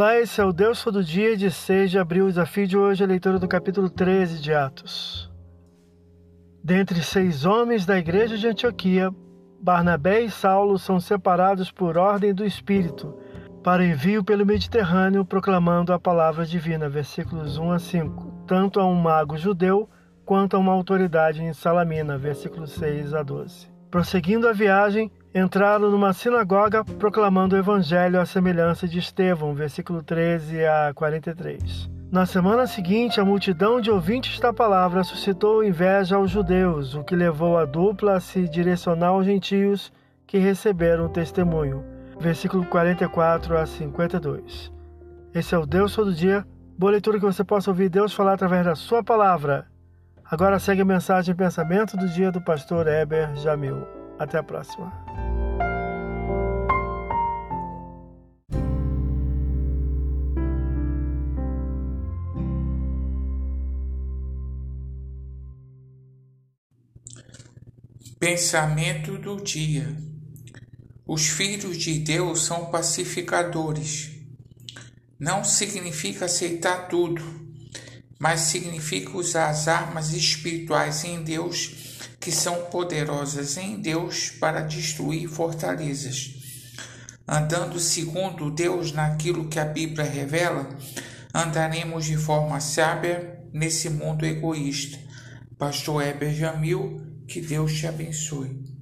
Olá, esse é o Deus Todo Dia de 6 de abril. O desafio de hoje é a leitura do capítulo 13 de Atos. Dentre seis homens da igreja de Antioquia, Barnabé e Saulo são separados por ordem do Espírito para envio pelo Mediterrâneo proclamando a palavra divina. Versículos 1 a 5. Tanto a um mago judeu quanto a uma autoridade em Salamina. Versículos 6 a 12. Prosseguindo a viagem, entraram numa sinagoga proclamando o evangelho à semelhança de Estevão, versículo 13 a 43. Na semana seguinte, a multidão de ouvintes da palavra suscitou inveja aos judeus, o que levou a dupla a se direcionar aos gentios que receberam o testemunho. Versículo 44 a 52. Esse é o Deus todo dia. Boa leitura que você possa ouvir Deus falar através da sua palavra. Agora segue a mensagem e pensamento do dia do pastor Heber Jamil. Até a próxima. Pensamento do dia: Os filhos de Deus são pacificadores. Não significa aceitar tudo, mas significa usar as armas espirituais em Deus, que são poderosas em Deus para destruir fortalezas. Andando segundo Deus naquilo que a Bíblia revela, andaremos de forma sábia nesse mundo egoísta. Pastor Heber Jamil que Deus te abençoe.